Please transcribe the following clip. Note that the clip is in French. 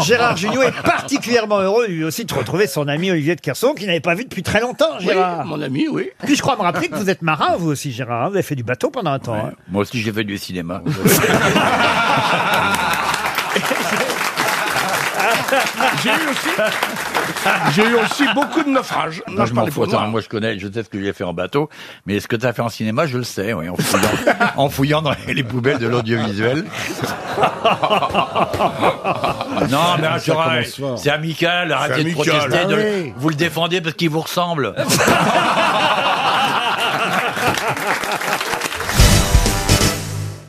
Gérard Junior est particulièrement heureux lui aussi de retrouver son ami Olivier de Kersauzon qu'il n'avait pas vu depuis très longtemps, Oui, Gérard. mon ami, oui. Puis je crois me rappeler que vous êtes marin, vous aussi, Gérard. Vous avez fait du bateau pendant un temps. hein. Moi aussi, j'ai fait du cinéma. J'ai eu aussi, j'ai eu aussi beaucoup de naufrages. Non, Non, je je m'en parlais fous. pour moi. Je connais, je sais ce que j'ai fait en bateau, mais ce que tu as fait en cinéma, je le sais, oui, en fouillant, en fouillant dans les poubelles de l'audiovisuel. non, mais Ça Gérard, commence fort. c'est amical, arrêtez de amical. protester. Ah oui. Vous le défendez parce qu'il vous ressemble.